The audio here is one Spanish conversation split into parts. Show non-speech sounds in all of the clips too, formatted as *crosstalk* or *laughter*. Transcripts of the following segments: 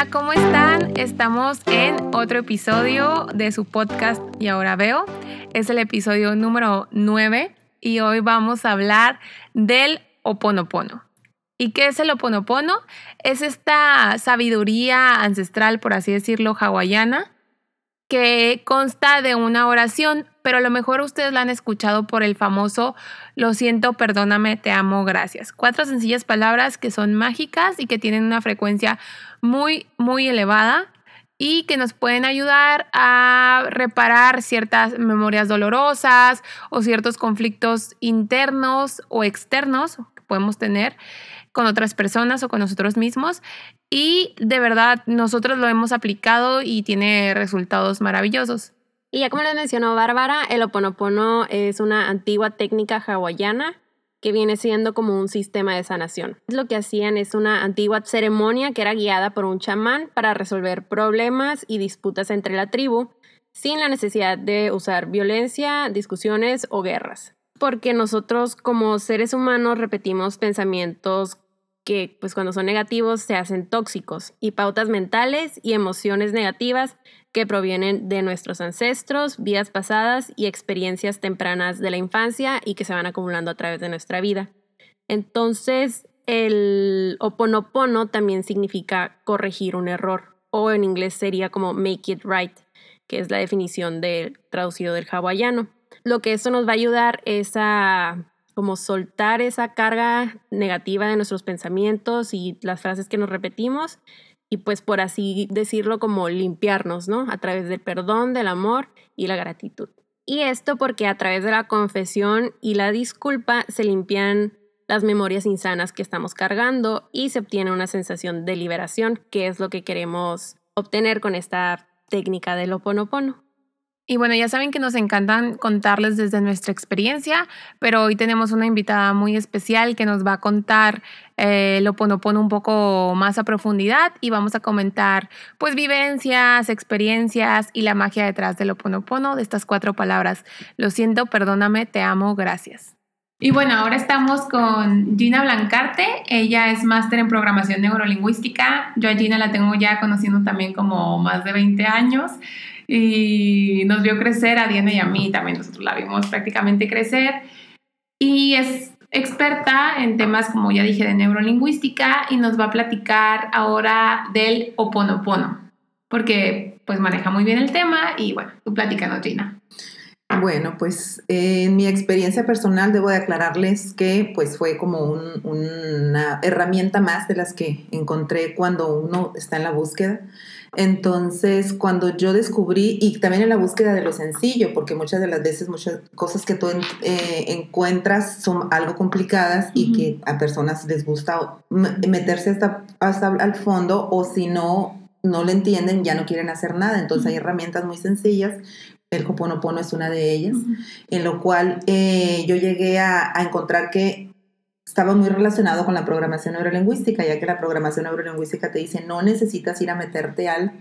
Hola, ¿cómo están? Estamos en otro episodio de su podcast Y ahora veo. Es el episodio número 9 y hoy vamos a hablar del oponopono. ¿Y qué es el oponopono? Es esta sabiduría ancestral, por así decirlo, hawaiana, que consta de una oración, pero a lo mejor ustedes la han escuchado por el famoso lo siento, perdóname, te amo, gracias. Cuatro sencillas palabras que son mágicas y que tienen una frecuencia muy, muy elevada y que nos pueden ayudar a reparar ciertas memorias dolorosas o ciertos conflictos internos o externos que podemos tener con otras personas o con nosotros mismos. Y de verdad, nosotros lo hemos aplicado y tiene resultados maravillosos. Y ya como les mencionó Bárbara, el oponopono es una antigua técnica hawaiana que viene siendo como un sistema de sanación. Lo que hacían es una antigua ceremonia que era guiada por un chamán para resolver problemas y disputas entre la tribu sin la necesidad de usar violencia, discusiones o guerras. Porque nosotros como seres humanos repetimos pensamientos que pues cuando son negativos se hacen tóxicos y pautas mentales y emociones negativas que provienen de nuestros ancestros, vidas pasadas y experiencias tempranas de la infancia y que se van acumulando a través de nuestra vida. Entonces, el oponopono también significa corregir un error o en inglés sería como make it right, que es la definición del traducido del hawaiano. Lo que esto nos va a ayudar es a como soltar esa carga negativa de nuestros pensamientos y las frases que nos repetimos y pues por así decirlo como limpiarnos, ¿no? A través del perdón, del amor y la gratitud. Y esto porque a través de la confesión y la disculpa se limpian las memorias insanas que estamos cargando y se obtiene una sensación de liberación, que es lo que queremos obtener con esta técnica del oponopono. Y bueno, ya saben que nos encantan contarles desde nuestra experiencia, pero hoy tenemos una invitada muy especial que nos va a contar eh, lo Ponopono un poco más a profundidad y vamos a comentar pues vivencias, experiencias y la magia detrás de lo Ponopono, de estas cuatro palabras. Lo siento, perdóname, te amo, gracias. Y bueno, ahora estamos con Gina Blancarte. Ella es máster en programación neurolingüística. Yo a Gina la tengo ya conociendo también como más de 20 años y nos vio crecer a Diana y a mí, también nosotros la vimos prácticamente crecer y es experta en temas, como ya dije, de neurolingüística y nos va a platicar ahora del oponopono, porque pues maneja muy bien el tema y bueno, tú platícanos, Gina. Bueno, pues en mi experiencia personal debo de aclararles que pues fue como una herramienta más de las que encontré cuando uno está en la búsqueda. Entonces, cuando yo descubrí, y también en la búsqueda de lo sencillo, porque muchas de las veces muchas cosas que tú eh, encuentras son algo complicadas y que a personas les gusta meterse hasta, hasta al fondo o si no, no lo entienden, ya no quieren hacer nada. Entonces hay herramientas muy sencillas. El Hoponopono es una de ellas, en lo cual eh, yo llegué a, a encontrar que estaba muy relacionado con la programación neurolingüística, ya que la programación neurolingüística te dice no necesitas ir a meterte al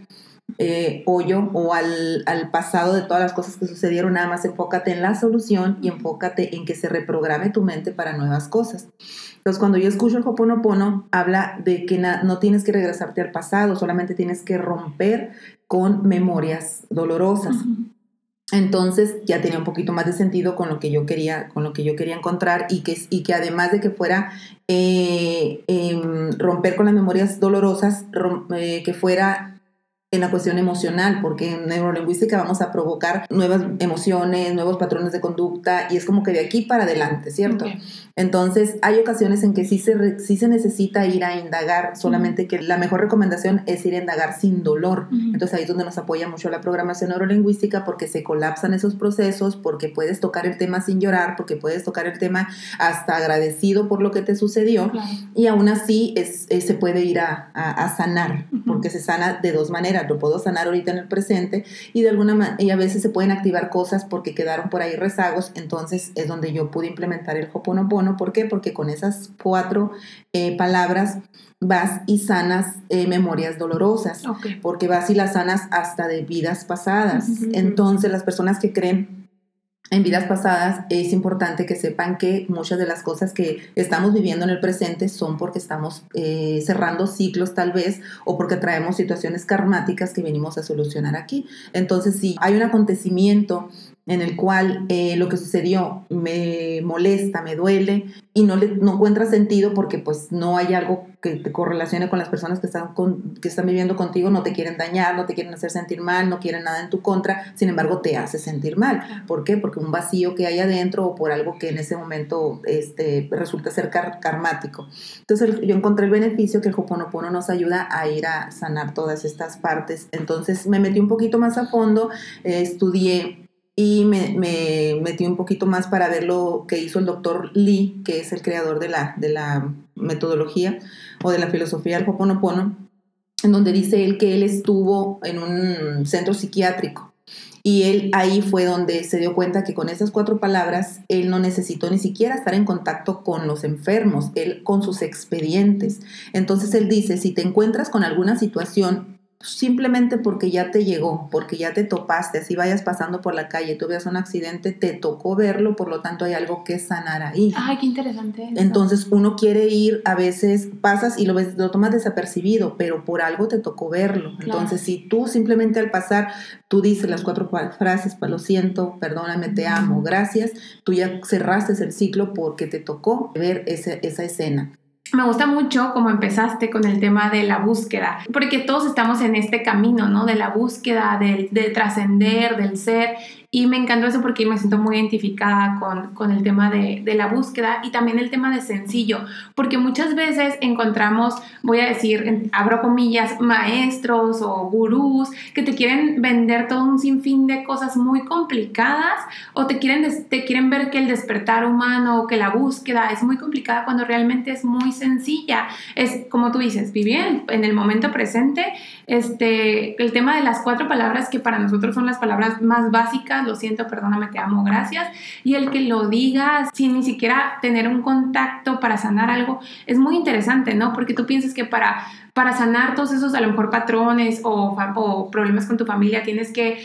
eh, hoyo o al, al, pasado de todas las cosas que sucedieron, nada más enfócate en la solución y enfócate en que se reprograme tu mente para nuevas cosas. Entonces, cuando yo escucho el Hoponopono, habla de que no tienes que regresarte al pasado, solamente tienes que romper con memorias dolorosas. Entonces ya tenía un poquito más de sentido con lo que yo quería, con lo que yo quería encontrar y que, y que además de que fuera eh, em, romper con las memorias dolorosas, eh, que fuera en la cuestión emocional, porque en neurolingüística vamos a provocar nuevas emociones, nuevos patrones de conducta y es como que de aquí para adelante, ¿cierto? Entonces, hay ocasiones en que sí se, sí se necesita ir a indagar, solamente que la mejor recomendación es ir a indagar sin dolor. Entonces, ahí es donde nos apoya mucho la programación neurolingüística porque se colapsan esos procesos, porque puedes tocar el tema sin llorar, porque puedes tocar el tema hasta agradecido por lo que te sucedió y aún así es, se puede ir a, a sanar, porque se sana de dos maneras lo puedo sanar ahorita en el presente y de alguna y a veces se pueden activar cosas porque quedaron por ahí rezagos, entonces es donde yo pude implementar el Hoponopono. ¿Por qué? Porque con esas cuatro eh, palabras vas y sanas eh, memorias dolorosas, porque vas y las sanas hasta de vidas pasadas. Entonces las personas que creen en vidas pasadas, es importante que sepan que muchas de las cosas que estamos viviendo en el presente son porque estamos eh, cerrando ciclos tal vez o porque traemos situaciones karmáticas que venimos a solucionar aquí. Entonces, si hay un acontecimiento en el cual eh, lo que sucedió me molesta, me duele y no, le, no encuentra sentido porque pues no hay algo que te correlacione con las personas que están, con, que están viviendo contigo, no te quieren dañar, no te quieren hacer sentir mal, no quieren nada en tu contra, sin embargo te hace sentir mal. ¿Por qué? Porque un vacío que hay adentro o por algo que en ese momento este, resulta ser karmático. Entonces yo encontré el beneficio que el Hoponopono nos ayuda a ir a sanar todas estas partes. Entonces me metí un poquito más a fondo, eh, estudié y me, me, metí un poquito más para ver lo que hizo el doctor Lee, que es el creador de la, de la metodología o de la filosofía del Hoponopono, en donde dice él que él estuvo en un centro psiquiátrico y él ahí fue donde se dio cuenta que con esas cuatro palabras él no necesitó ni siquiera estar en contacto con los enfermos, él con sus expedientes. Entonces él dice, si te encuentras con alguna situación simplemente porque ya te llegó, porque ya te topaste, así vayas pasando por la calle, tú veas un accidente, te tocó verlo, por lo tanto hay algo que sanar ahí. Ay, qué interesante. Entonces uno quiere ir, a veces pasas y lo ves, lo tomas desapercibido, pero por algo te tocó verlo. Entonces si tú simplemente al pasar, tú dices las cuatro frases, lo siento, perdóname, te amo, gracias, tú ya cerraste el ciclo porque te tocó ver esa escena. Me gusta mucho cómo empezaste con el tema de la búsqueda, porque todos estamos en este camino, ¿no? De la búsqueda, de, de trascender, del ser, y me encantó eso porque me siento muy identificada con, con el tema de, de, la búsqueda y también el tema de sencillo, porque muchas veces encontramos, voy a decir, abro comillas, maestros o gurús que te quieren vender todo un sinfín de cosas muy complicadas o te quieren, te quieren ver que el despertar humano o que la búsqueda es muy complicada cuando realmente es muy sencilla. Es como tú dices, vivir en el momento presente, este, el tema de las cuatro palabras que para nosotros son las palabras más básicas lo siento, perdóname, te amo, gracias. Y el que lo diga sin ni siquiera tener un contacto para sanar algo es muy interesante, ¿no? Porque tú piensas que para, para sanar todos esos a lo mejor patrones o, o problemas con tu familia tienes que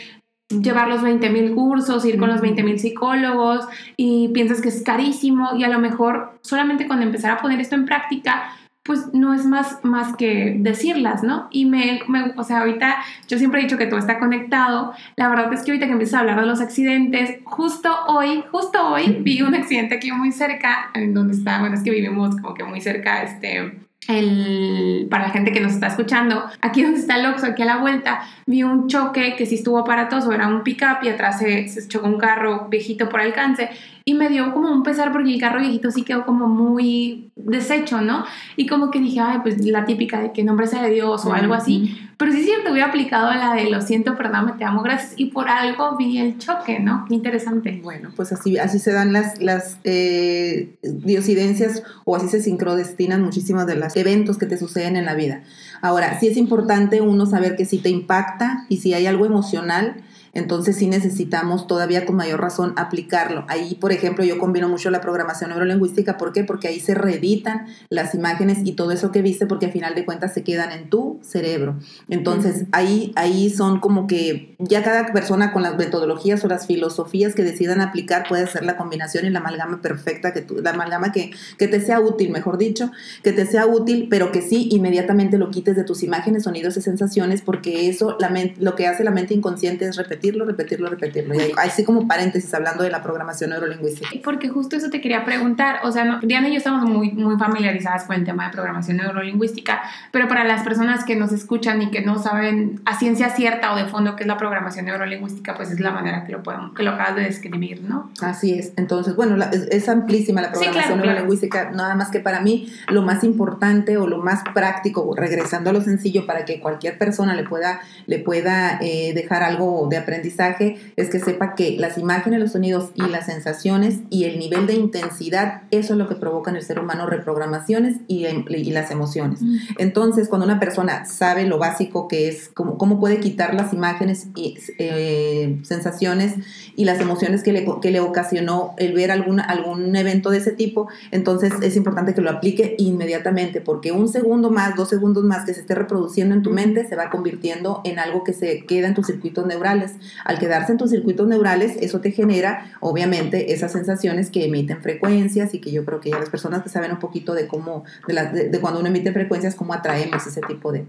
llevar los 20 mil cursos, ir con los 20 mil psicólogos y piensas que es carísimo y a lo mejor solamente cuando empezar a poner esto en práctica pues no es más, más que decirlas, ¿no? Y me, me, o sea, ahorita yo siempre he dicho que todo está conectado. La verdad es que ahorita que empiezo a hablar de los accidentes, justo hoy, justo hoy vi un accidente aquí muy cerca, en donde está, bueno, es que vivimos como que muy cerca, este, el, para la gente que nos está escuchando, aquí donde está el Oxxo, aquí a la vuelta, vi un choque que sí estuvo aparatoso, era un pick-up y atrás se, se, chocó un carro viejito por alcance y me dio como un pesar porque el carro viejito sí quedó como muy deshecho, ¿no? Y como que dije, ay, pues la típica de que nombre sea de Dios o algo así. Pero sí es cierto, hubiera aplicado la de lo siento, perdón, te amo, gracias. Y por algo vi el choque, ¿no? Qué interesante. Bueno, pues así, así se dan las, las eh, diosidencias o así se sincrodestinan muchísimos de los eventos que te suceden en la vida. Ahora, sí es importante uno saber que si te impacta y si hay algo emocional, entonces sí necesitamos todavía con mayor razón aplicarlo. Ahí, por ejemplo, yo combino mucho la programación neurolingüística. ¿Por qué? Porque ahí se reeditan las imágenes y todo eso que viste porque al final de cuentas se quedan en tu cerebro. Entonces ahí, ahí son como que ya cada persona con las metodologías o las filosofías que decidan aplicar puede hacer la combinación y la amalgama perfecta, que tú, la amalgama que, que te sea útil, mejor dicho, que te sea útil, pero que sí inmediatamente lo quites de tus imágenes, sonidos y sensaciones porque eso la lo que hace la mente inconsciente es repetir repetirlo, repetirlo, repetirlo. Y así como paréntesis hablando de la programación neurolingüística. Porque justo eso te quería preguntar. O sea, Diana y yo estamos muy, muy familiarizadas con el tema de programación neurolingüística, pero para las personas que nos escuchan y que no saben a ciencia cierta o de fondo qué es la programación neurolingüística, pues es la manera que lo, podemos, que lo acabas de describir, ¿no? Así es. Entonces, bueno, es, amplísima la programación neurolingüística, nada más que para mí lo más importante o lo más práctico, regresando a lo sencillo, para que cualquier persona le pueda, le pueda eh, dejar algo de aprendizaje aprendizaje es que sepa que las imágenes, los sonidos y las sensaciones y el nivel de intensidad, eso es lo que provoca en el ser humano reprogramaciones y, y las emociones. Mm. Entonces, cuando una persona sabe lo básico que es, cómo, cómo puede quitar las imágenes y eh, sensaciones y las emociones que le, que le ocasionó el ver algún, algún evento de ese tipo, entonces es importante que lo aplique inmediatamente, porque un segundo más, dos segundos más que se esté reproduciendo en tu mente se va convirtiendo en algo que se queda en tus circuitos neurales al quedarse en tus circuitos neurales, eso te genera, obviamente, esas sensaciones que emiten frecuencias y que yo creo que ya las personas que saben un poquito de cómo, de, de, cuando uno emite frecuencias, cómo atraemos ese tipo de,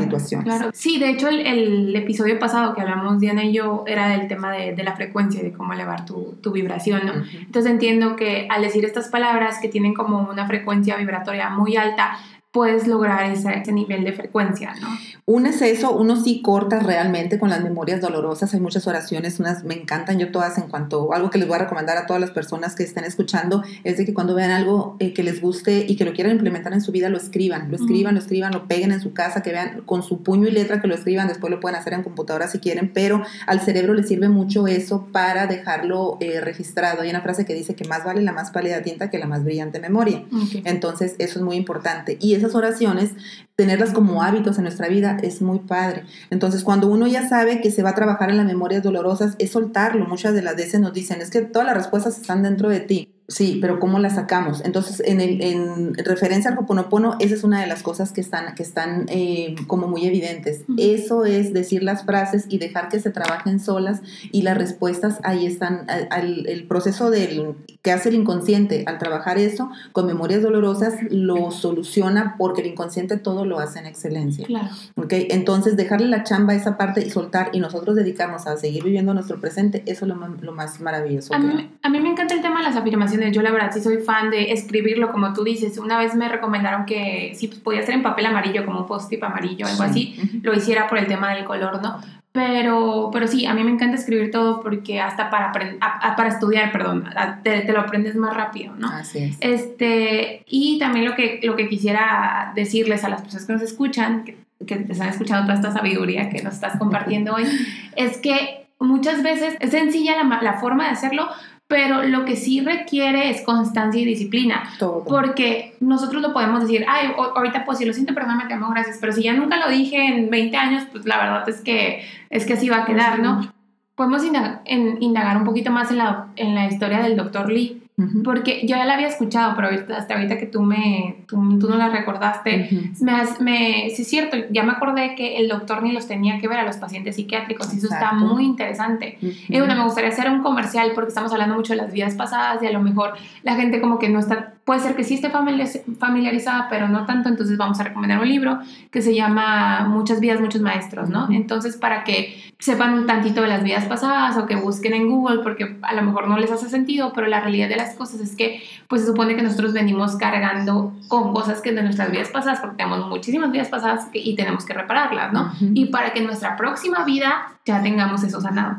situaciones. Claro. Sí, de hecho, el, episodio pasado que hablamos, Diana y yo, era del tema de, de la frecuencia, de cómo elevar tu, tu vibración, ¿no? Entonces entiendo que al decir estas palabras que tienen como una frecuencia vibratoria muy alta, puedes lograr ese, nivel de frecuencia, ¿no? Uno es eso, uno sí corta realmente con las memorias dolorosas, hay muchas oraciones, unas me encantan yo todas en cuanto, algo que les voy a recomendar a todas las personas que estén escuchando, es de que cuando vean algo eh, que les guste y que lo quieran implementar en su vida, lo escriban, lo escriban, lo escriban, lo peguen en su casa, que vean con su puño y letra que lo escriban, después lo pueden hacer en computadora si quieren, pero al cerebro le sirve mucho eso para dejarlo eh, registrado. Hay una frase que dice que más vale la más pálida tinta que la más brillante memoria. Entonces, eso es muy importante. Y oraciones, tenerlas como hábitos en nuestra vida es muy padre. Entonces, cuando uno ya sabe que se va a trabajar en las memorias dolorosas, es soltarlo. Muchas de las veces nos dicen, es que todas las respuestas están dentro de ti. Sí, pero ¿cómo la sacamos? Entonces, en, el, en referencia al Hoponopono, esa es una de las cosas que están, que están eh, como muy evidentes. Eso es decir las frases y dejar que se trabajen solas y las respuestas ahí están. el proceso del, que hace el inconsciente al trabajar eso con memorias dolorosas lo soluciona porque el inconsciente todo lo hace en excelencia. Claro. ¿Okay? Entonces, dejarle la chamba a esa parte y soltar y nosotros dedicarnos a seguir viviendo nuestro presente, eso es lo, lo más maravilloso. A mí, a mí me encanta el tema de las afirmaciones yo la verdad sí soy fan de escribirlo como tú dices. Una vez me recomendaron que si podía ser en papel amarillo, como un post-it amarillo, algo así, lo hiciera por el tema del color, ¿no? Pero, pero sí, a mí me encanta escribir todo porque hasta para, para estudiar, perdón, te, te, lo aprendes más rápido, ¿no? Así es. Este, y también lo que, lo que quisiera decirles a las personas que nos escuchan, que, que te están escuchando toda esta sabiduría que nos estás compartiendo hoy, *laughs* es que muchas veces es sencilla la, la forma de hacerlo, pero lo que sí requiere es constancia y disciplina. Todo. Porque nosotros lo podemos decir, ay, ahorita pues si lo siento, perdón, me temo, gracias, pero si ya nunca lo dije en 20 años, pues la verdad es que, es que así va a quedar, ¿no? Podemos indagar, en, indagar un poquito más en la, en la historia del doctor Lee. Porque yo ya la había escuchado, pero hasta ahorita que tú, me, tú, no la recordaste, me, me, sí es cierto, ya me acordé que el doctor ni los tenía que ver a los pacientes psiquiátricos y eso está muy interesante. Y bueno, me gustaría hacer un comercial porque estamos hablando mucho de las vidas pasadas y a lo mejor la gente como que no está, puede ser que sí esté familiarizada, pero no tanto, entonces vamos a recomendar un libro que se llama Muchas vidas, muchos maestros, ¿no? Entonces para que sepan un tantito de las vidas pasadas o que busquen en Google porque a lo mejor no les hace sentido, pero la realidad de la cosas es que pues se supone que nosotros venimos cargando con cosas que de nuestras vidas pasadas, porque tenemos muchísimas vidas pasadas y tenemos que repararlas, ¿no? Y para que en nuestra próxima vida ya tengamos eso sanado.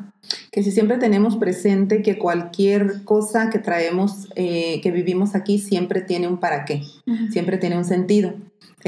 Que si siempre tenemos presente que cualquier cosa que traemos, eh, que vivimos aquí, siempre tiene un para qué, siempre tiene un sentido.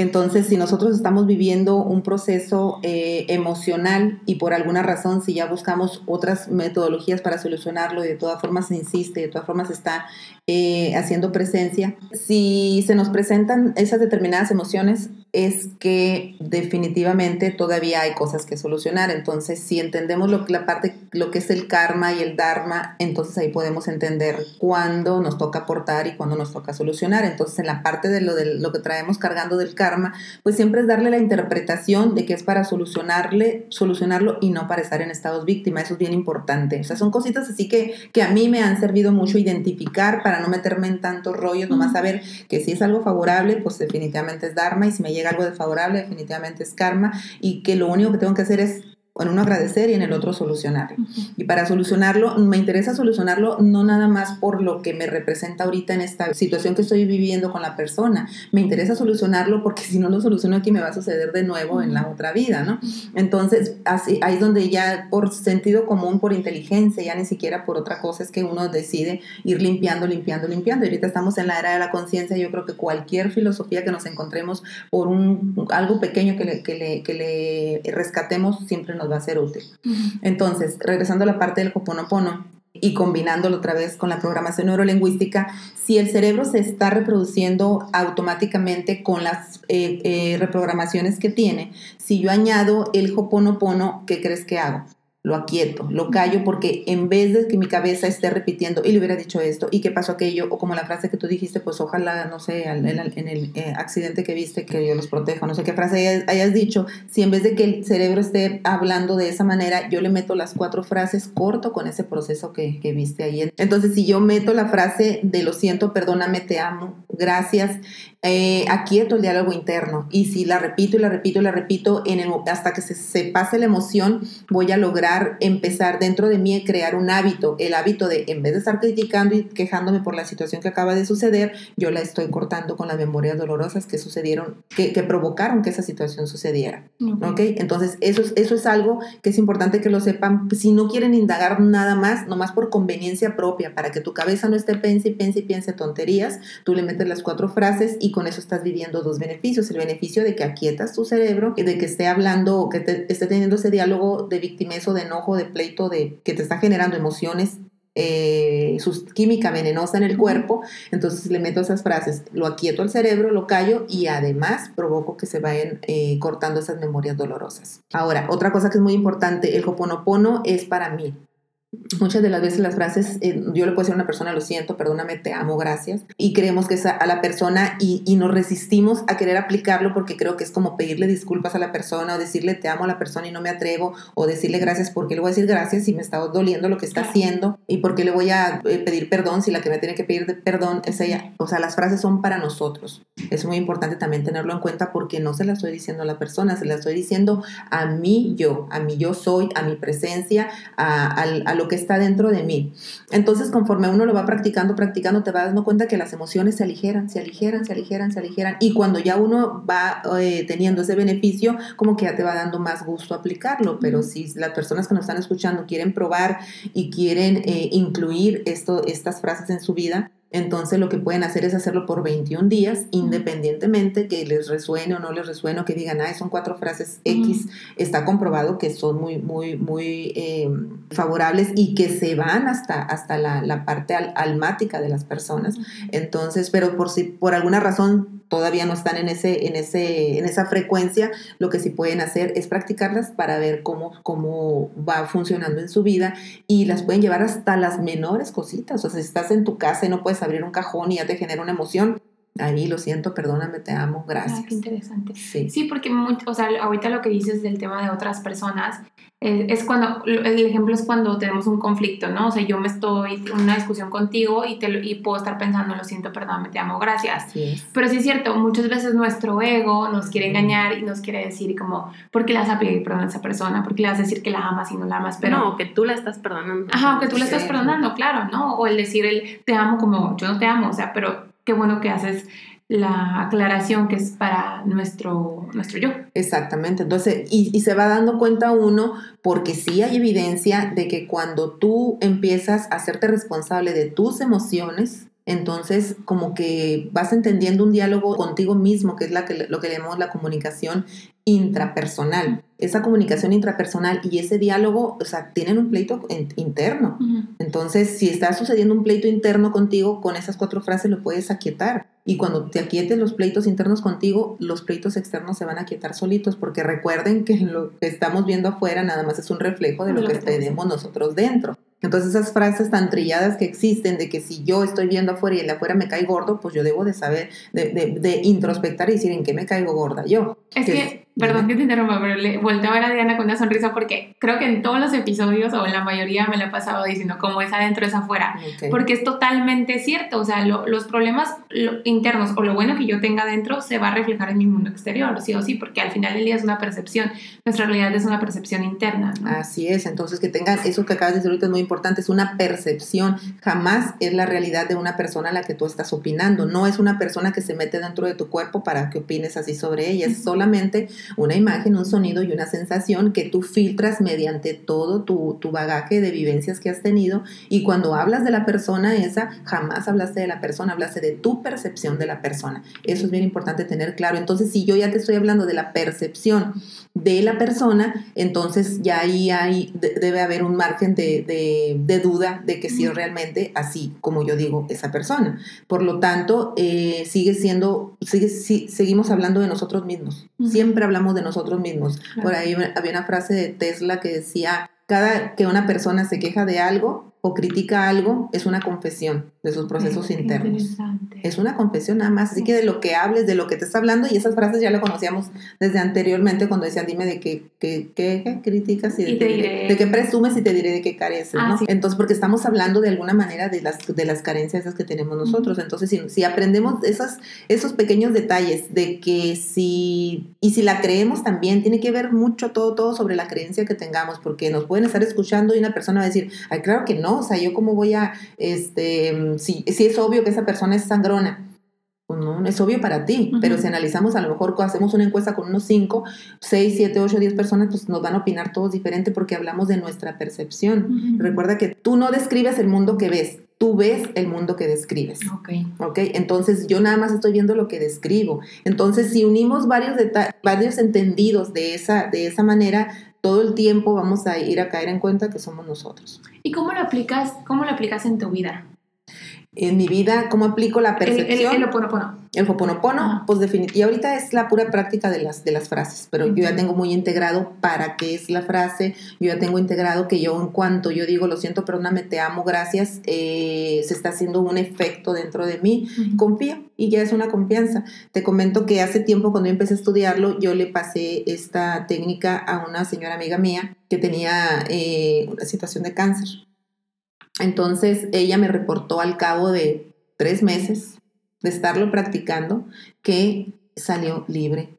Entonces, si nosotros estamos viviendo un proceso eh, emocional y por alguna razón, si ya buscamos otras metodologías para solucionarlo y de todas formas se insiste, de todas formas está eh, haciendo presencia, si se nos presentan esas determinadas emociones, es que definitivamente todavía hay cosas que solucionar. Entonces, si entendemos lo que la parte, lo que es el karma y el dharma, entonces ahí podemos entender cuándo nos toca aportar y cuándo nos toca solucionar. Entonces, en la parte de lo, de lo que traemos cargando del karma, pues siempre es darle la interpretación de que es para solucionarle, solucionarlo y no para estar en estados víctima. Eso es bien importante. O sea, son cositas así que, que a mí me han servido mucho identificar para no meterme en tantos rollos, nomás saber que si es algo favorable, pues definitivamente es dharma y si me llega algo desfavorable, definitivamente es karma y que lo único que tengo que hacer es en uno agradecer y en el otro solucionarlo. Y para solucionarlo, me interesa solucionarlo no nada más por lo que me representa ahorita en esta situación que estoy viviendo con la persona, me interesa solucionarlo porque si no lo soluciono aquí me va a suceder de nuevo en la otra vida, ¿no? Entonces, así, ahí es donde ya por sentido común, por inteligencia, ya ni siquiera por otra cosa, es que uno decide ir limpiando, limpiando, limpiando. Y ahorita estamos en la era de la conciencia, yo creo que cualquier filosofía que nos encontremos por un, algo pequeño que le, que le, que le rescatemos siempre nos va a ser útil. Entonces, regresando a la parte del Hoponopono y combinándolo otra vez con la programación neurolingüística, si el cerebro se está reproduciendo automáticamente con las eh, eh, reprogramaciones que tiene, si yo añado el Hoponopono, ¿qué crees que hago? Lo aquieto, lo callo porque en vez de que mi cabeza esté repitiendo y le hubiera dicho esto y qué pasó aquello o como la frase que tú dijiste, pues ojalá, no sé, en el, eh, accidente que viste, que Dios los proteja, no sé qué frase hayas, dicho, si en vez de que el cerebro esté hablando de esa manera, yo le meto las cuatro frases corto con ese proceso que, que viste ahí. Entonces, si yo meto la frase de lo siento, perdóname, te amo, gracias, eh, aquieto el diálogo interno y si la repito y la repito y la repito en el, hasta que se, se pase la emoción, voy a lograr empezar dentro de mí crear un hábito, el hábito de en vez de estar criticando y quejándome por la situación que acaba de suceder, yo la estoy cortando con las memorias dolorosas que sucedieron, que, provocaron que esa situación sucediera. ¿Ok? Entonces, eso, eso es algo que es importante que lo sepan. Si no quieren indagar nada más, nomás por conveniencia propia, para que tu cabeza no esté pense y pense y piense tonterías, tú le metes las cuatro frases y con eso estás viviendo dos beneficios. El beneficio de que aquietas tu cerebro, y de que esté hablando, que esté teniendo ese diálogo de victimeso, de enojo, de pleito, de que te está generando emociones, eh, su química venenosa en el cuerpo, entonces le meto esas frases, lo aquieto al cerebro, lo callo y además provoco que se vayan eh, cortando esas memorias dolorosas. Ahora, otra cosa que es muy importante, el hoponopono es para mí, Muchas de las veces las frases, eh, yo le puedo decir a una persona, lo siento, perdóname, te amo, gracias, y creemos que es a, la persona y, y, nos resistimos a querer aplicarlo porque creo que es como pedirle disculpas a la persona o decirle te amo a la persona y no me atrevo, o decirle gracias porque le voy a decir gracias si me está doliendo lo que está haciendo y porque le voy a eh, pedir perdón si la que me tiene que pedir perdón es ella. O sea, las frases son para nosotros. Es muy importante también tenerlo en cuenta porque no se la estoy diciendo a la persona, se la estoy diciendo a mí yo, a mí yo soy, a mi presencia, a, a, lo que está dentro de mí. Entonces, conforme uno lo va practicando, practicando, te vas dando cuenta que las emociones se aligeran, se aligeran, se aligeran, se aligeran. Y cuando ya uno va eh, teniendo ese beneficio, como que ya te va dando más gusto aplicarlo. Pero si las personas que nos están escuchando quieren probar y quieren eh, incluir esto, estas frases en su vida, entonces lo que pueden hacer es hacerlo por 21 días, independientemente que les resuene o no les resuene, o que digan, ah, son cuatro frases X, está comprobado que son muy, muy, muy em, favorables y que se van hasta, hasta la, parte almática de las personas. Entonces, pero por si por alguna razón todavía no están en, ese, en, ese, en esa frecuencia, lo que sí pueden hacer es practicarlas para ver cómo, cómo va funcionando en su vida y las pueden llevar hasta las menores cositas. O sea, si estás en tu casa y no puedes abrir un cajón y ya te genera una emoción, ahí lo siento, perdóname, te amo, gracias. Ah, qué interesante. Sí, sí porque o sea, ahorita lo que dices del tema de otras personas, eh, es cuando, el ejemplo es cuando tenemos un conflicto, ¿no? O sea, yo me estoy en una discusión contigo y, te, y puedo estar pensando, lo siento, perdóname, te amo, gracias. Pero sí es cierto, muchas veces nuestro ego nos quiere engañar y nos quiere decir como, ¿por qué le vas a pedir perdón a esa persona? ¿Por qué le vas a decir que la amas y no la amas? Pero, no, que tú la estás perdonando. Ajá, que tú la estás perdonando, claro, ¿no? O el decir el te amo como yo no te amo, o sea, pero qué bueno que haces la aclaración que es para nuestro, nuestro yo. Exactamente, entonces, y, se va dando cuenta uno, porque sí hay evidencia de que cuando tú empiezas a hacerte responsable de tus emociones, entonces, como que vas entendiendo un diálogo contigo mismo, que es la que, lo que llamamos la comunicación intrapersonal. Esa comunicación intrapersonal y ese diálogo, o sea, tienen un pleito interno. Entonces, si está sucediendo un pleito interno contigo, con esas cuatro frases lo puedes aquietar. Y cuando te aquietes los pleitos internos contigo, los pleitos externos se van a aquietar solitos, porque recuerden que lo que estamos viendo afuera nada más es un reflejo de lo, que tenemos nosotros dentro. Entonces esas frases tan trilladas que existen de que si yo estoy viendo afuera y el de afuera me cae gordo, pues yo debo de saber, de, de, de introspectar y decir en qué me caigo gorda yo. Es que, perdón que te interrumpa, pero le volteo a ver a Diana con una sonrisa porque creo que en todos los episodios o en la mayoría me la he pasado diciendo cómo es adentro es afuera, porque es totalmente cierto, o sea, los problemas internos o lo bueno que yo tenga adentro se va a reflejar en mi mundo exterior, sí o sí, porque al final del día es una percepción, nuestra realidad es una percepción interna. Así es, entonces que tengan eso que acabas de decir ahorita es muy importante, es una percepción, jamás es la realidad de una persona a la que tú estás opinando, no es una persona que se mete dentro de tu cuerpo para que opines así sobre ella, es solamente una imagen, un sonido y una sensación que tú filtras mediante todo tu, tu bagaje de vivencias que has tenido y cuando hablas de la persona esa, jamás hablaste de la persona, hablaste de tu percepción de la persona. Eso es bien importante tener claro. Entonces, si yo ya te estoy hablando de la percepción de la persona, entonces ya ahí hay, debe haber un margen de, duda de que si es realmente así como yo digo esa persona. Por lo tanto, eh, sigue siendo, sigue, seguimos hablando de nosotros mismos. Siempre hablamos de nosotros mismos. Por ahí había una frase de Tesla que decía, cada que una persona se queja de algo o critica algo, es una confesión de sus procesos internos. Es una confesión nada más. Así que de lo que hables, de lo que te está hablando, y esas frases ya lo conocíamos desde anteriormente cuando decían, dime de qué, qué, qué, criticas y, de, de, qué presumes y te diré de qué careces. Ah, Entonces, porque estamos hablando de alguna manera de las, de las carencias que tenemos nosotros. Entonces, si, si aprendemos esas, esos pequeños detalles de que si, y si la creemos también, tiene que ver mucho todo, todo sobre la creencia que tengamos, porque nos pueden estar escuchando y una persona va a decir, ay, claro que no, o sea, yo cómo voy a, este, si, es obvio que esa persona es sangrona. Pues no, es obvio para ti, pero si analizamos, a lo mejor hacemos una encuesta con unos 5, 6, 7, 8, 10 personas, pues nos van a opinar todos diferente porque hablamos de nuestra percepción. Recuerda que tú no describes el mundo que ves, tú ves el mundo que describes. Ok. Ok, entonces yo nada más estoy viendo lo que describo. Entonces, si unimos varios, varios entendidos de esa, de esa manera, todo el tiempo vamos a ir a caer en cuenta que somos nosotros. ¿Y cómo lo aplicas, cómo lo aplicas en tu vida? en mi vida, cómo aplico la percepción. El, el, oponopono. El oponopono, pues definitivamente, ahorita es la pura práctica de las, de las frases, pero yo ya tengo muy integrado para qué es la frase, yo ya tengo integrado que yo en cuanto yo digo, lo siento, perdóname, te amo, gracias, eh, se está haciendo un efecto dentro de mí, confío y ya es una confianza. Te comento que hace tiempo cuando yo empecé a estudiarlo, yo le pasé esta técnica a una señora amiga mía que tenía eh, una situación de cáncer. Entonces ella me reportó al cabo de tres meses de estarlo practicando que salió libre.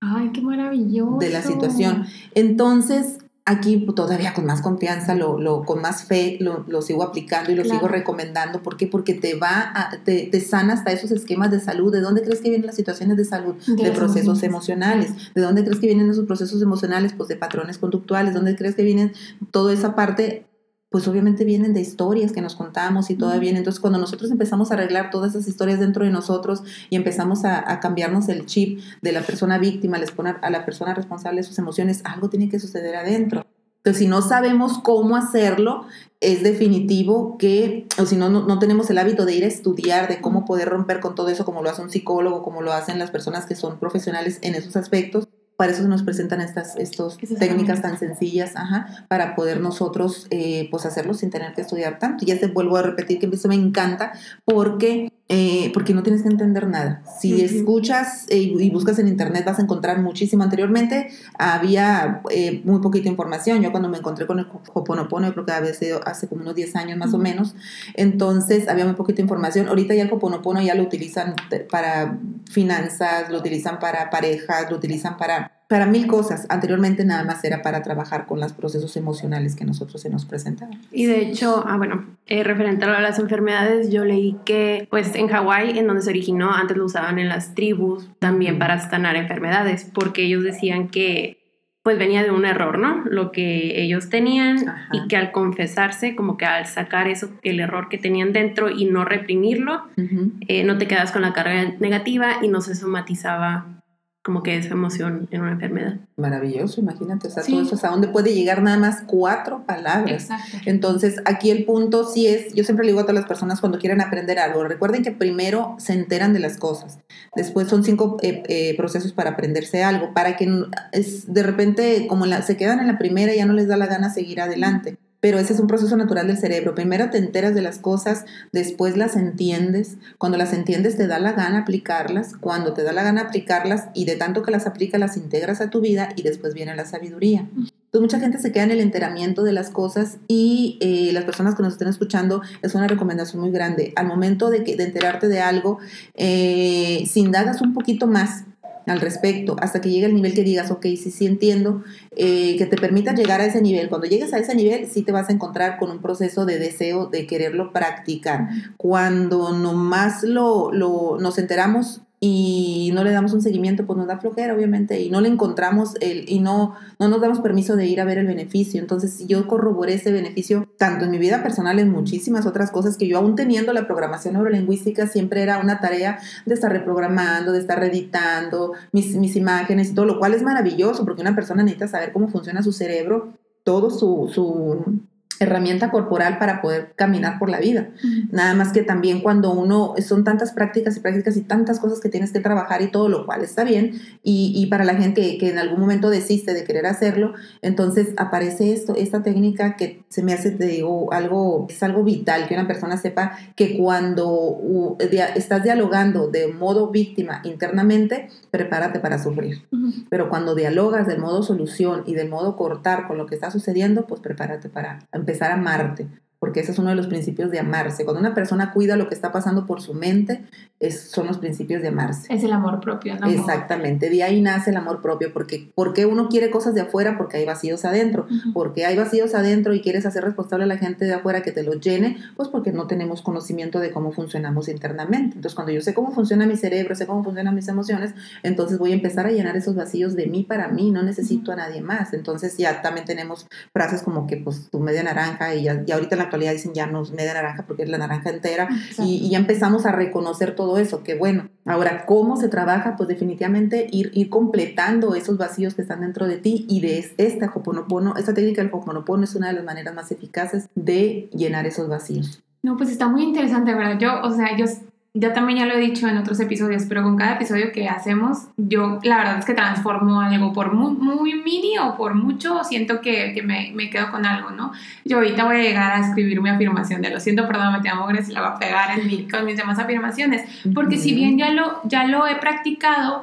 Ay, qué maravilloso. De la situación. Entonces, aquí todavía con más confianza, lo, lo con más fe, lo, lo, sigo aplicando y lo sigo recomendando. ¿Por qué? Porque te va, a, te, te, sana hasta esos esquemas de salud. ¿De dónde crees que vienen las situaciones de salud? De, procesos emocionales. ¿De dónde crees que vienen esos procesos emocionales? Pues de patrones conductuales. ¿Dónde crees que vienen toda esa parte pues obviamente vienen de historias que nos contamos y todo viene. Entonces, cuando nosotros empezamos a arreglar todas esas historias dentro de nosotros y empezamos a, cambiarnos el chip de la persona víctima, les poner a la persona responsable de sus emociones, algo tiene que suceder adentro. Entonces, si no sabemos cómo hacerlo, es definitivo que, o si no, no, tenemos el hábito de ir a estudiar, de cómo poder romper con todo eso, como lo hace un psicólogo, como lo hacen las personas que son profesionales en esos aspectos, para eso nos presentan estas estos técnicas tan sencillas, ajá, para poder nosotros eh, pues hacerlo sin tener que estudiar tanto. Ya te vuelvo a repetir que eso me encanta porque eh, porque no tienes que entender nada. Si escuchas eh, y buscas en internet vas a encontrar muchísimo. Anteriormente había eh, muy poquita información. Yo cuando me encontré con el Hoponopono, yo creo que había sido hace como unos 10 años más o menos, entonces había muy poquita información. Ahorita ya el Hoponopono ya lo utilizan para finanzas, lo utilizan para parejas, lo utilizan para para mil cosas. Anteriormente nada más era para trabajar con los procesos emocionales que nosotros se nos presentaban. Y de hecho, ah, bueno, eh, referente a las enfermedades, yo leí que pues en Hawái, en donde se originó, antes lo usaban en las tribus también para sanar enfermedades, porque ellos decían que pues venía de un error, ¿no? Lo que ellos tenían y que al confesarse, como que al sacar eso, el error que tenían dentro y no reprimirlo, eh, no te quedas con la carga negativa y no se somatizaba como que esa emoción en una enfermedad. Maravilloso, imagínate, o sea, todo eso, ¿hasta dónde puede llegar nada más cuatro palabras? Exacto. Entonces, aquí el punto sí es, yo siempre le digo a todas las personas cuando quieren aprender algo, recuerden que primero se enteran de las cosas, después son cinco eh, eh, procesos para aprenderse algo, para que es, de repente, como la, se quedan en la primera, ya no les da la gana seguir adelante pero ese es un proceso natural del cerebro. Primero te enteras de las cosas, después las entiendes. Cuando las entiendes te da la gana aplicarlas. Cuando te da la gana aplicarlas y de tanto que las aplicas las integras a tu vida y después viene la sabiduría. Entonces mucha gente se queda en el enteramiento de las cosas y eh, las personas que nos estén escuchando es una recomendación muy grande. Al momento de, que, de enterarte de algo, eh, si un poquito más, al respecto, hasta que llegue el nivel que digas, ok, sí, sí entiendo, eh, que te permita llegar a ese nivel. Cuando llegues a ese nivel, sí te vas a encontrar con un proceso de deseo de quererlo practicar. Cuando nomás lo, lo, nos enteramos y no le damos un seguimiento, pues nos da flojera, obviamente, y no le encontramos el, y no, no nos damos permiso de ir a ver el beneficio. Entonces, yo corroboré ese beneficio tanto en mi vida personal, en muchísimas otras cosas que yo, aún teniendo la programación neurolingüística, siempre era una tarea de estar reprogramando, de estar reeditando mis, mis imágenes y todo, lo cual es maravilloso, porque una persona necesita saber cómo funciona su cerebro, todo su, su herramienta corporal para poder caminar por la vida. Nada más que también cuando uno, son tantas prácticas y prácticas y tantas cosas que tienes que trabajar y todo lo cual está bien, y, para la gente que, en algún momento desiste de querer hacerlo, entonces aparece esto, esta técnica que se me hace, te digo, algo, es algo vital, que una persona sepa que cuando estás dialogando de modo víctima internamente, prepárate para sufrir. Pero cuando dialogas del modo solución y del modo cortar con lo que está sucediendo, pues prepárate para empezar a amarte, porque ese es uno de los principios de amarse. Cuando una persona cuida lo que está pasando por su mente, es, son los principios de amarse. Es el amor propio, ¿no? Exactamente, de ahí nace el amor propio, porque porque uno quiere cosas de afuera? Porque hay vacíos adentro, porque hay vacíos adentro y quieres hacer responsable a la gente de afuera que te lo llene, pues porque no tenemos conocimiento de cómo funcionamos internamente. Entonces, cuando yo sé cómo funciona mi cerebro, sé cómo funcionan mis emociones, entonces voy a empezar a llenar esos vacíos de mí para mí, no necesito a nadie más. Entonces, ya también tenemos frases como que, pues, tu media naranja, y ya, ahorita en la actualidad dicen ya no es media naranja porque es la naranja entera, y, y ya empezamos a reconocer todo eso, que bueno. Ahora, ¿cómo se trabaja? Pues definitivamente ir, ir completando esos vacíos que están dentro de ti y de esta Hoponopono, esta técnica del Hoponopono es una de las maneras más eficaces de llenar esos vacíos. No, pues está muy interesante, ¿verdad? Yo, o sea, yo yo también ya lo he dicho en otros episodios, pero con cada episodio que hacemos, yo la verdad es que transformo algo por muy, muy mini o por mucho, siento que, que me, me, quedo con algo, ¿no? Yo ahorita voy a llegar a escribir mi afirmación de lo siento, perdón, me te amo, gracias, la voy a pegar en mi, con mis demás afirmaciones, porque si bien ya lo, ya lo he practicado,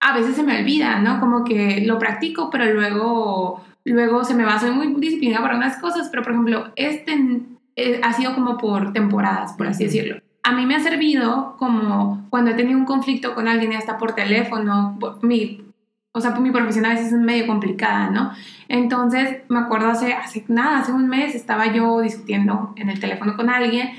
a veces se me olvida, ¿no? Como que lo practico, pero luego, luego se me va, soy muy disciplinada para unas cosas, pero por ejemplo, este eh, ha sido como por temporadas, por así decirlo a mí me ha servido como cuando he tenido un conflicto con alguien, hasta por teléfono, mi, o sea, mi profesión a veces es medio complicada, ¿no? Entonces, me acuerdo hace, hace nada, hace un mes, estaba yo discutiendo en el teléfono con alguien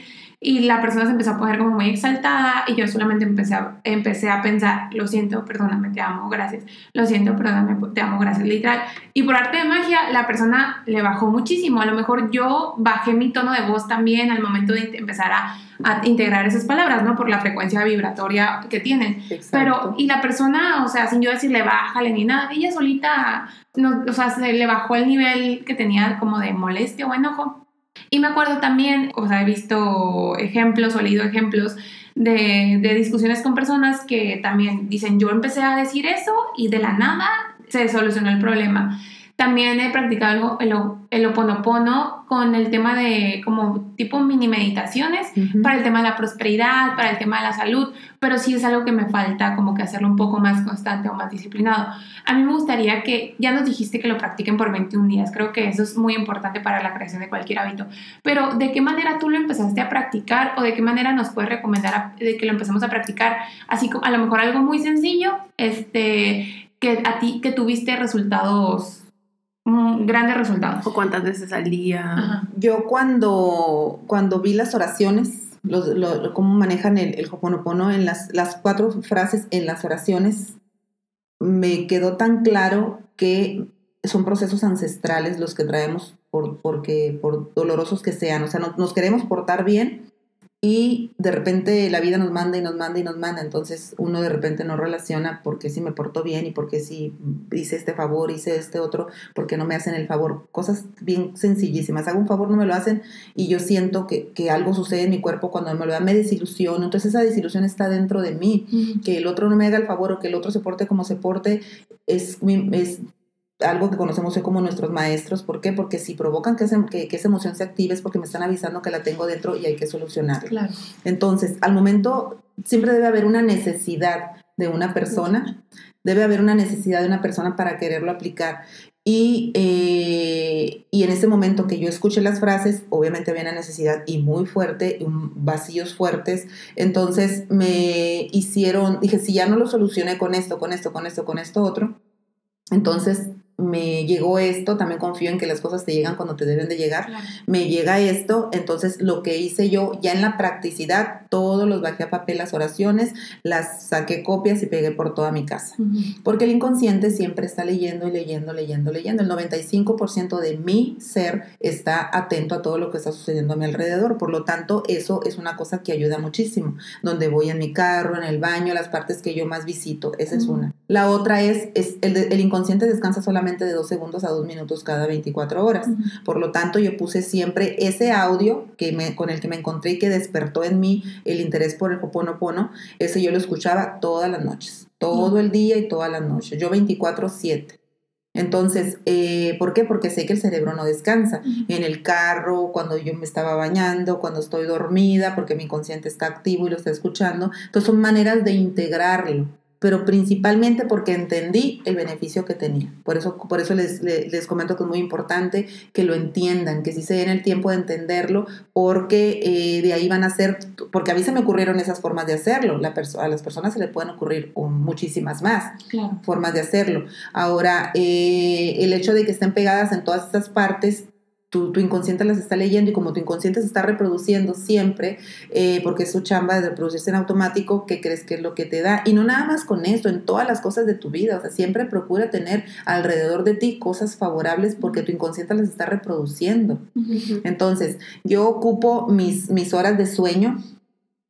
y la persona se empezó a poner como muy exaltada y yo solamente empecé a, empecé a pensar, lo siento, perdóname, te amo, gracias, lo siento, perdóname, te amo, gracias, literal. Y por arte de magia, la persona le bajó muchísimo. A lo mejor yo bajé mi tono de voz también al momento de empezar a, a integrar esas palabras, ¿no? Por la frecuencia vibratoria que tienen. Pero, y la persona, o sea, sin yo decirle bájale ni nada, ella solita, no, o sea, se le bajó el nivel que tenía como de molestia o enojo y me acuerdo también, o sea, he visto ejemplos o leído ejemplos de, de, discusiones con personas que también dicen, yo empecé a decir eso y de la nada se solucionó el problema. También he practicado el, el oponopono con el tema de como tipo mini meditaciones para el tema de la prosperidad, para el tema de la salud, pero sí es algo que me falta como que hacerlo un poco más constante o más disciplinado. A mí me gustaría que, ya nos dijiste que lo practiquen por 21 días, creo que eso es muy importante para la creación de cualquier hábito, pero ¿de qué manera tú lo empezaste a practicar o de qué manera nos puedes recomendar de que lo empecemos a practicar? Así como a lo mejor algo muy sencillo, este, que a ti que tuviste resultados grandes resultados. ¿O cuántas veces al día? Yo cuando, cuando vi las oraciones, cómo manejan el, el Hoponopono en las, las cuatro frases en las oraciones, me quedó tan claro que son procesos ancestrales los que traemos por, porque, por dolorosos que sean. O sea, nos queremos portar bien y de repente la vida nos manda y nos manda y nos manda, entonces uno de repente no relaciona porque si me porto bien y porque si hice este favor, hice este otro, porque no me hacen el favor, cosas bien sencillísimas, hago un favor, no me lo hacen y yo siento que, que algo sucede en mi cuerpo cuando me lo da, me desilusiono, entonces esa desilusión está dentro de mí, que el otro no me haga el favor o que el otro se porte como se porte, es, es algo que conocemos hoy como nuestros maestros. ¿Por qué? Porque si provocan que, que, esa emoción se active es porque me están avisando que la tengo dentro y hay que solucionarla. Claro. Entonces, al momento siempre debe haber una necesidad de una persona, debe haber una necesidad de una persona para quererlo aplicar. Y, eh, y en ese momento que yo escuché las frases, obviamente había una necesidad y muy fuerte, vacíos fuertes. Entonces me hicieron, dije, si ya no lo solucioné con esto, con esto, con esto, con esto otro, entonces me llegó esto, también confío en que las cosas te llegan cuando te deben de llegar, me llega esto, entonces lo que hice yo ya en la practicidad, todos los bajé a papel las oraciones, las saqué copias y pegué por toda mi casa, porque el inconsciente siempre está leyendo y leyendo, leyendo, leyendo, el 95% de mi ser está atento a todo lo que está sucediendo a mi alrededor, por lo tanto eso es una cosa que ayuda muchísimo, donde voy en mi carro, en el baño, las partes que yo más visito, esa es una. La otra es, es el, el inconsciente descansa solamente solamente de dos segundos a dos minutos cada 24 horas. Por lo tanto, yo puse siempre ese audio que me, con el que me encontré y que despertó en mí el interés por el Hoponopono, ese yo lo escuchaba todas las noches, todo el día y todas las noches, yo 24/7. Entonces, eh, ¿por qué? Porque sé que el cerebro no descansa. En el carro, cuando yo me estaba bañando, cuando estoy dormida, porque mi inconsciente está activo y lo está escuchando. Entonces, son maneras de integrarlo pero principalmente porque entendí el beneficio que tenía. Por eso, por eso les, les, comento que es muy importante que lo entiendan, que si se den el tiempo de entenderlo, porque eh, de ahí van a ser, porque a mí se me ocurrieron esas formas de hacerlo, La a las personas se le pueden ocurrir muchísimas más formas de hacerlo. Ahora, eh, el hecho de que estén pegadas en todas estas partes tu, inconsciente las está leyendo y como tu inconsciente se está reproduciendo siempre, eh, porque es su chamba de reproducirse en automático, ¿qué crees que es lo que te da? Y no nada más con esto, en todas las cosas de tu vida, o sea, siempre procura tener alrededor de ti cosas favorables porque tu inconsciente las está reproduciendo. Entonces, yo ocupo mis, mis horas de sueño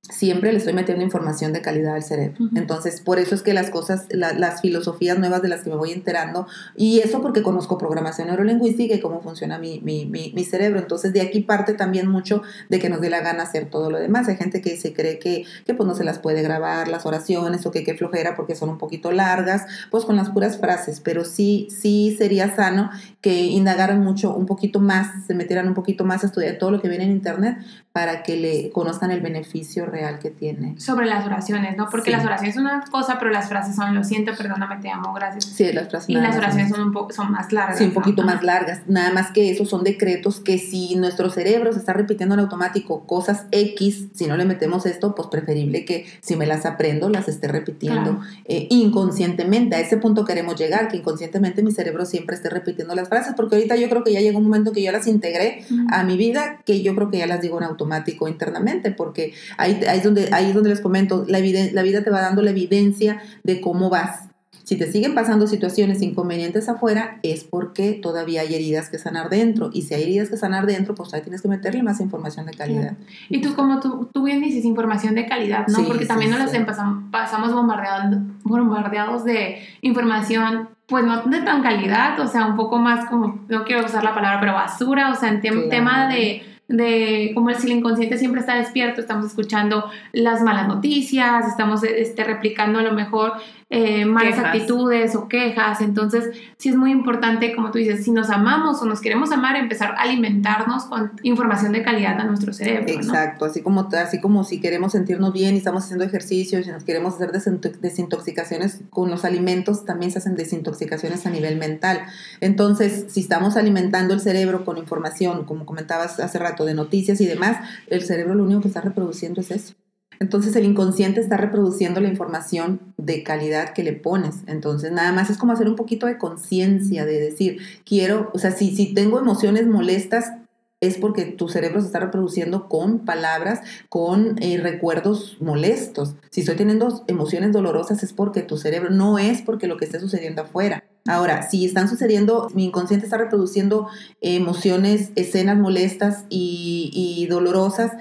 siempre le estoy metiendo información de calidad al cerebro. Entonces, por eso es que las cosas, las filosofías nuevas de las que me voy enterando, y eso porque conozco programación neurolingüística y cómo funciona mi, mi, mi, cerebro. Entonces, de aquí parte también mucho de que nos dé la gana hacer todo lo demás. Hay gente que se cree que, que pues no se las puede grabar las oraciones o que qué flojera porque son un poquito largas, pues con las puras frases, pero sí, sí sería sano que indagaran mucho, un poquito más, se metieran un poquito más a estudiar todo lo que viene en Internet para que le conozcan el beneficio real que tiene. Sobre las oraciones, ¿no? Porque las oraciones son una cosa, pero las frases son lo siento, perdóname, te amo, gracias. Sí, las frases. Y las oraciones son un poco son más largas. Sí, un poquito más largas. Nada más que eso son decretos que si nuestro cerebro se está repitiendo en automático cosas X, si no le metemos esto, pues preferible que si me las aprendo, las esté repitiendo eh, inconscientemente. A ese punto queremos llegar, que inconscientemente mi cerebro siempre esté repitiendo las frases, porque ahorita yo creo que ya llegó un momento que yo las integré a mi vida, que yo creo que ya las digo en automático internamente, porque ahí, ahí, es, donde, ahí es donde les comento, la, la vida te va dando la evidencia de cómo vas. Si te siguen pasando situaciones inconvenientes afuera, es porque todavía hay heridas que sanar dentro. Y si hay heridas que sanar dentro, pues ahí tienes que meterle más información de calidad. Y tú, como tú, tú bien dices, información de calidad, ¿no? porque también nos pasamos, pasamos bombardeados de información pues no de tan calidad, o sea, un poco más como, no quiero usar la palabra, pero basura, o sea, en tema de de como si el inconsciente siempre está despierto, estamos escuchando las malas noticias, estamos este, replicando a lo mejor eh, malas actitudes o quejas. Entonces, sí es muy importante, como tú dices, si nos amamos o nos queremos amar, empezar a alimentarnos con información de calidad a nuestro cerebro. Exacto, así, como, así como si queremos sentirnos bien y estamos haciendo ejercicios y nos queremos hacer desintoxicaciones con los alimentos, también se hacen desintoxicaciones a nivel mental. Entonces, si estamos alimentando el cerebro con información, como comentabas hace rato, de noticias y demás, el cerebro lo único que está reproduciendo es eso. Entonces el inconsciente está reproduciendo la información de calidad que le pones. Entonces nada más es como hacer un poquito de conciencia, de decir, quiero, o sea, si, si tengo emociones molestas, es porque tu cerebro se está reproduciendo con palabras, con eh, recuerdos molestos. Si estoy teniendo emociones dolorosas es porque tu cerebro, no es porque lo que esté sucediendo afuera. Ahora, si están sucediendo, mi inconsciente está reproduciendo emociones, escenas molestas y, y dolorosas,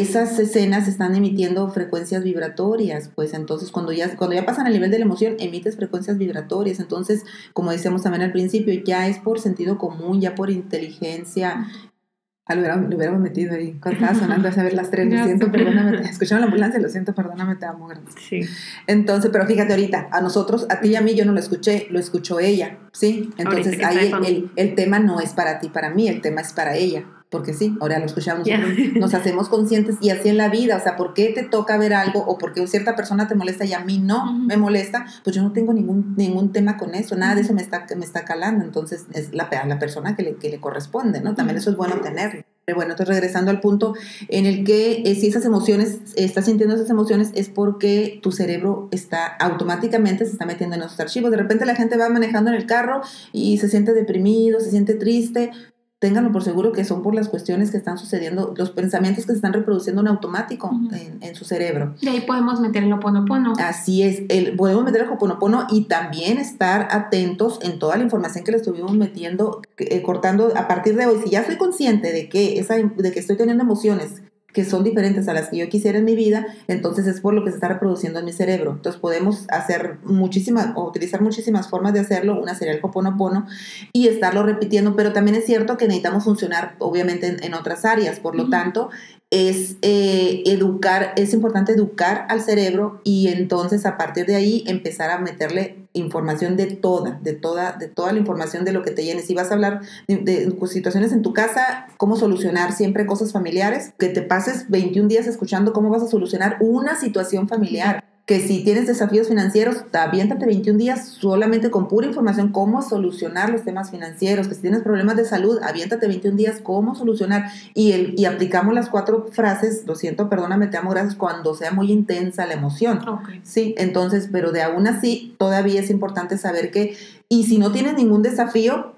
esas escenas están emitiendo frecuencias vibratorias, pues entonces cuando ya, cuando ya pasan al nivel de la emoción, emites frecuencias vibratorias. Entonces, como decíamos también al principio, ya es por sentido común, ya por inteligencia. Ah, lo hubiéramos, metido ahí, cuando estaba sonando a saber las tres, lo *laughs* siento, perdóname, escucharon la ambulancia, lo siento, perdóname, te amo, gracias. Sí. Entonces, pero fíjate ahorita, a nosotros, a ti y a mí, yo no lo escuché, lo escuchó ella, ¿sí? Entonces, ahí el, el tema no es para ti, para mí, el tema es para ella porque sí, ahora lo escuchamos, nos hacemos conscientes y así en la vida, o sea, ¿por qué te toca ver algo o porque cierta persona te molesta y a mí no me molesta? Pues yo no tengo ningún, ningún tema con eso, nada de eso me está, me está calando, entonces es la, la persona que le, que le corresponde, ¿no? También eso es bueno tenerlo. Pero bueno, entonces regresando al punto en el que eh, si esas emociones, estás sintiendo esas emociones, es porque tu cerebro está automáticamente se está metiendo en esos archivos. De repente la gente va manejando en el carro y se siente deprimido, se siente triste, ténganlo por seguro que son por las cuestiones que están sucediendo, los pensamientos que se están reproduciendo en automático en, su cerebro. Y ahí podemos meter el oponopono. Así es, el, podemos meter el oponopono y también estar atentos en toda la información que le estuvimos metiendo, eh, cortando a partir de hoy. Si ya soy consciente de que, esa, de que estoy teniendo emociones que son diferentes a las que yo quisiera en mi vida, entonces es por lo que se está reproduciendo en mi cerebro. Entonces podemos hacer muchísimas, o utilizar muchísimas formas de hacerlo, una sería el Hoponopono, y estarlo repitiendo, pero también es cierto que necesitamos funcionar obviamente en, otras áreas, por lo tanto, es eh, educar, es importante educar al cerebro y entonces a partir de ahí empezar a meterle información de toda, de toda, de toda la información de lo que te llenes. Si vas a hablar de, situaciones en tu casa, cómo solucionar siempre cosas familiares, que te pases 21 días escuchando cómo vas a solucionar una situación familiar que si tienes desafíos financieros, aviéntate 21 días solamente con pura información cómo solucionar los temas financieros, que si tienes problemas de salud, aviéntate 21 días cómo solucionar y, el, y aplicamos las cuatro frases, lo siento, perdóname, te amo, gracias, cuando sea muy intensa la emoción. Sí, entonces, pero de aún así, todavía es importante saber que, y si no tienes ningún desafío,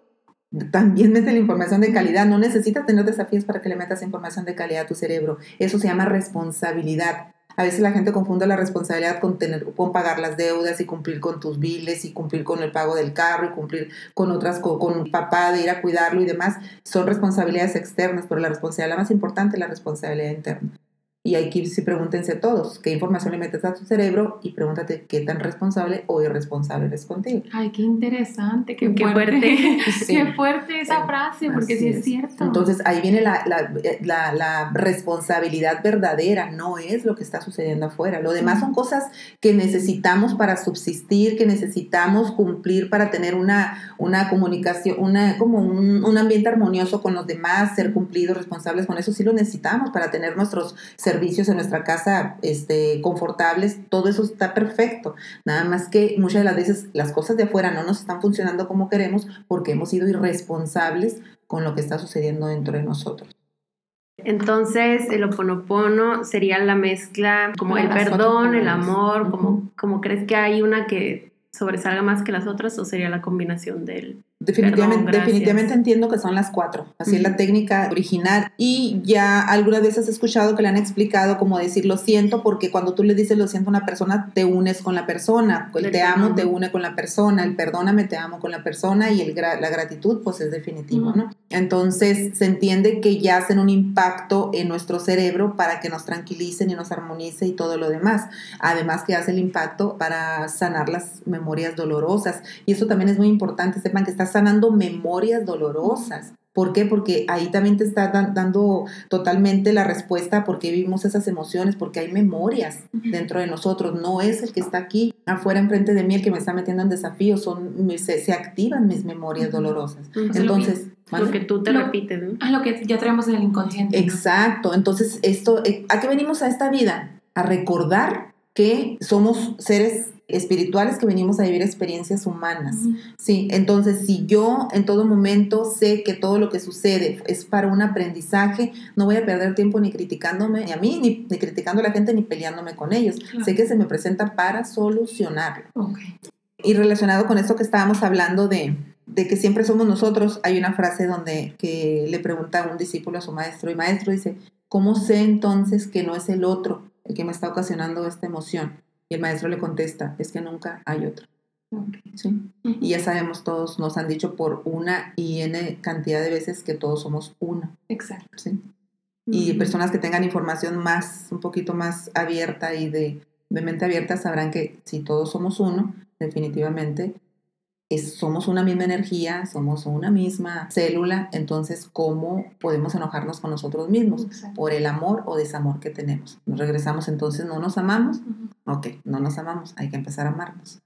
también mete la información de calidad. No necesitas tener desafíos para que le metas información de calidad a tu cerebro. Eso se llama responsabilidad. A veces la gente confunde la responsabilidad con, tener, con pagar las deudas y cumplir con tus biles y cumplir con el pago del carro y cumplir con otras, con, con papá de ir a cuidarlo y demás. Son responsabilidades externas, pero la responsabilidad más importante es la responsabilidad interna. Y aquí sí pregúntense todos, ¿qué información le metes a tu cerebro? Y pregúntate qué tan responsable o irresponsable eres contigo. Ay, qué interesante, qué, fuerte. *laughs* Qué fuerte esa frase, porque sí es, cierto. Entonces ahí viene la, la, la, responsabilidad verdadera, no es lo que está sucediendo afuera. Lo demás son cosas que necesitamos para subsistir, que necesitamos cumplir para tener una, una comunicación, una, como un, un ambiente armonioso con los demás, ser cumplidos, responsables con eso, sí lo necesitamos para tener nuestros servicios servicios en nuestra casa este, confortables, todo eso está perfecto. Nada más que muchas de las veces las cosas de afuera no nos están funcionando como queremos porque hemos sido irresponsables con lo que está sucediendo dentro de nosotros. Entonces, el oponopono sería la mezcla como el perdón, el amor, como, como crees que hay una que sobresalga más que las otras o sería la combinación del Definitivamente, definitivamente entiendo que son las cuatro. Así es la técnica original. Y ya algunas veces he escuchado que le han explicado como decir lo siento, porque cuando tú le dices lo siento a una persona, te unes con la persona. El te amo te une con la persona. El perdóname te amo con la persona. Y el la gratitud, pues es definitivo, ¿no? Entonces se entiende que ya hacen un impacto en nuestro cerebro para que nos tranquilicen y nos armonice y todo lo demás. Además que hace el impacto para sanar las memorias dolorosas. Y eso también es muy importante. Sepan que está sanando memorias dolorosas. ¿Por qué? Porque ahí también te está dando totalmente la respuesta a por qué vivimos esas emociones, porque hay memorias dentro de nosotros. No es el que está aquí afuera enfrente de mí el que me está metiendo en desafíos, son, se, activan mis memorias dolorosas. Entonces, lo que tú te repites, ¿no? lo que ya traemos en el inconsciente. Exacto. Entonces, esto, eh, ¿a qué venimos a esta vida? A recordar que somos seres espirituales que venimos a vivir experiencias humanas. Sí, entonces si yo en todo momento sé que todo lo que sucede es para un aprendizaje, no voy a perder tiempo ni criticándome ni a mí, ni, criticando a la gente, ni peleándome con ellos. Sé que se me presenta para solucionarlo. Y relacionado con esto que estábamos hablando de, de que siempre somos nosotros, hay una frase donde que le pregunta a un discípulo a su maestro y maestro dice, ¿cómo sé entonces que no es el otro el que me está ocasionando esta emoción? Y el maestro le contesta, es que nunca hay otro. ¿Sí? Y ya sabemos todos, nos han dicho por una y n cantidad de veces que todos somos uno. Exacto. ¿Sí? Y personas que tengan información más, un poquito más abierta y de, de mente abierta sabrán que si todos somos uno, definitivamente somos una misma energía, somos una misma célula, entonces ¿cómo podemos enojarnos con nosotros mismos? Por el amor o desamor que tenemos. Nos regresamos entonces, ¿no nos amamos? Ok, no nos amamos, hay que empezar a amarnos.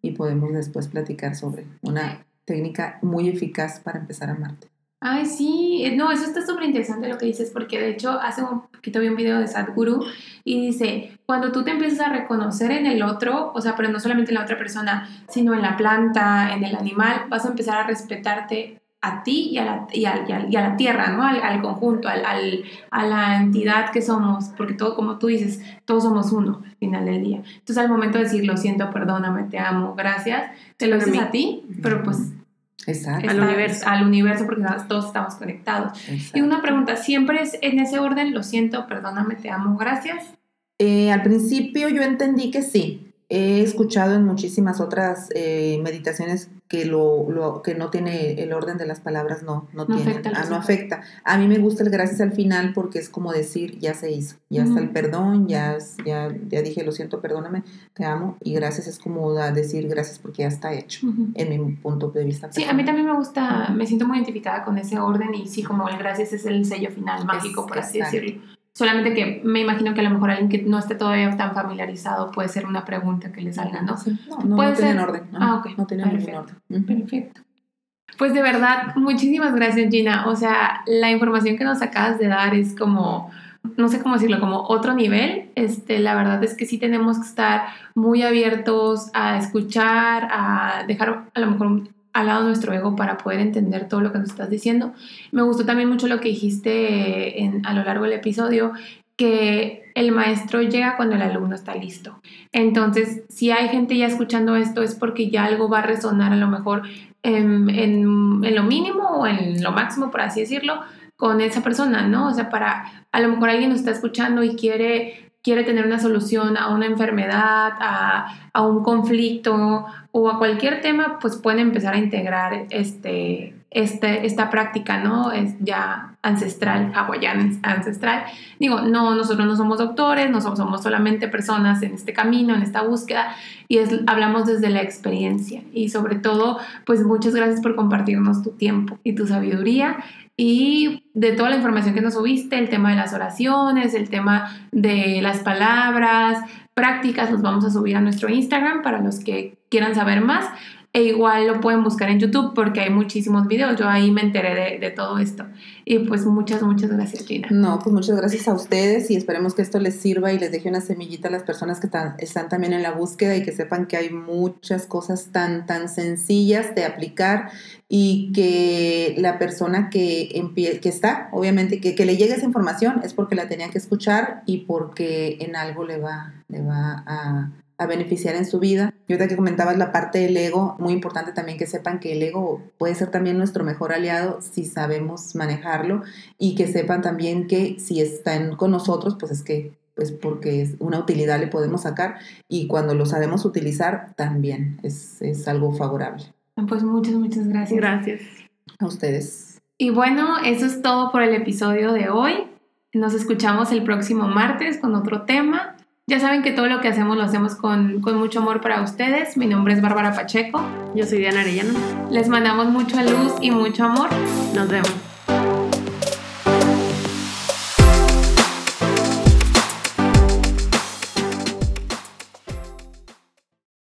Y podemos después platicar sobre una técnica muy eficaz para empezar a amarte. Ay, sí, eh, no, eso está súper interesante lo que dices, porque de hecho hace un poquito vi un video de Sadhguru y dice, cuando tú te empiezas a reconocer en el otro, o sea, pero no solamente en la otra persona, sino en la planta, en el animal, vas a empezar a respetarte a ti y a la, y a, y a, la tierra, ¿no? Al, conjunto, al, al, a la entidad que somos, porque todo, como tú dices, todos somos uno al final del día. Entonces al momento de decir, lo siento, perdóname, te amo, gracias, te lo dices a ti, pero pues Exacto. Al universo. Al universo porque todos estamos conectados. Y una pregunta, ¿siempre es en ese orden? Lo siento, perdóname, te amo, gracias. Eh, al principio yo entendí que sí. He escuchado en muchísimas otras eh, meditaciones que lo, lo, que no tiene el orden de las palabras no no, No tiene ah, no afecta. A mí me gusta el gracias al final porque es como decir ya se hizo ya está el perdón ya ya ya dije lo siento perdóname te amo y gracias es como decir gracias porque ya está hecho en mi punto de vista Sí, a mí también me gusta, me siento muy identificada con ese orden y sí, como el gracias es el sello final mágico, por así exacto. decirlo. Solamente que me imagino que a lo mejor alguien que no esté todavía tan familiarizado puede ser una pregunta que le salga, ¿no? Sí, no, no, Puede no tienen ser. orden no, Ah, ok, no tienen perfecto. orden Ujú. Perfecto. Pues de verdad, muchísimas gracias Gina. O sea, la información que nos acabas de dar es como, no sé cómo decirlo, como otro nivel. Este, la verdad es que sí tenemos que estar muy abiertos a escuchar, a dejar a lo mejor al lado nuestro ego para poder entender todo lo que nos estás diciendo. Me gustó también mucho lo que dijiste en- a lo largo del episodio, que el maestro llega cuando el alumno está listo. Entonces, si hay gente ya escuchando esto es porque ya algo va a resonar a lo mejor en, en- en lo mínimo o en lo máximo, por así decirlo, con esa persona, ¿no? O sea, para, a lo mejor alguien nos está escuchando y quiere, quiere tener una solución a una enfermedad, a, a un conflicto o a cualquier tema, pues pueden empezar a integrar este, este, esta práctica, ¿no? Es ya ancestral, hawaiana ancestral. Digo, no, nosotros no somos doctores, no somos, solamente personas en este camino, en esta búsqueda, y hablamos desde la experiencia. Y sobre todo, pues muchas gracias por compartirnos tu tiempo y tu sabiduría y de toda la información que nos subiste, el tema de las oraciones, el tema de las palabras, prácticas, los vamos a subir a nuestro Instagram para los que quieran saber más. E igual lo pueden buscar en YouTube porque hay muchísimos videos. Yo ahí me enteré de, de todo esto. Y pues muchas, muchas gracias, Gina. No, pues muchas gracias a ustedes y esperemos que esto les sirva y les deje una semillita a las personas que están, están también en la búsqueda y que sepan que hay muchas cosas tan, tan sencillas de aplicar y que la persona que, empie- que está, obviamente, que, que le llegue esa información es porque la tenía que escuchar y porque en algo le va, le va a, a beneficiar en su vida. Y ahorita que comentabas la parte del ego, muy importante también que sepan que el ego puede ser también nuestro mejor aliado si sabemos manejarlo y que sepan también que si están con nosotros, pues es que pues porque es una utilidad le podemos sacar y cuando lo sabemos utilizar también es, es algo favorable. Pues muchas, muchas gracias. Gracias. A ustedes. Y bueno, eso es todo por el episodio de hoy. Nos escuchamos el próximo martes con otro tema. Ya saben que todo lo que hacemos lo hacemos con, con mucho amor para ustedes. Mi nombre es Bárbara Pacheco. Yo soy Diana Arellano. Les mandamos mucha luz y mucho amor. Nos vemos.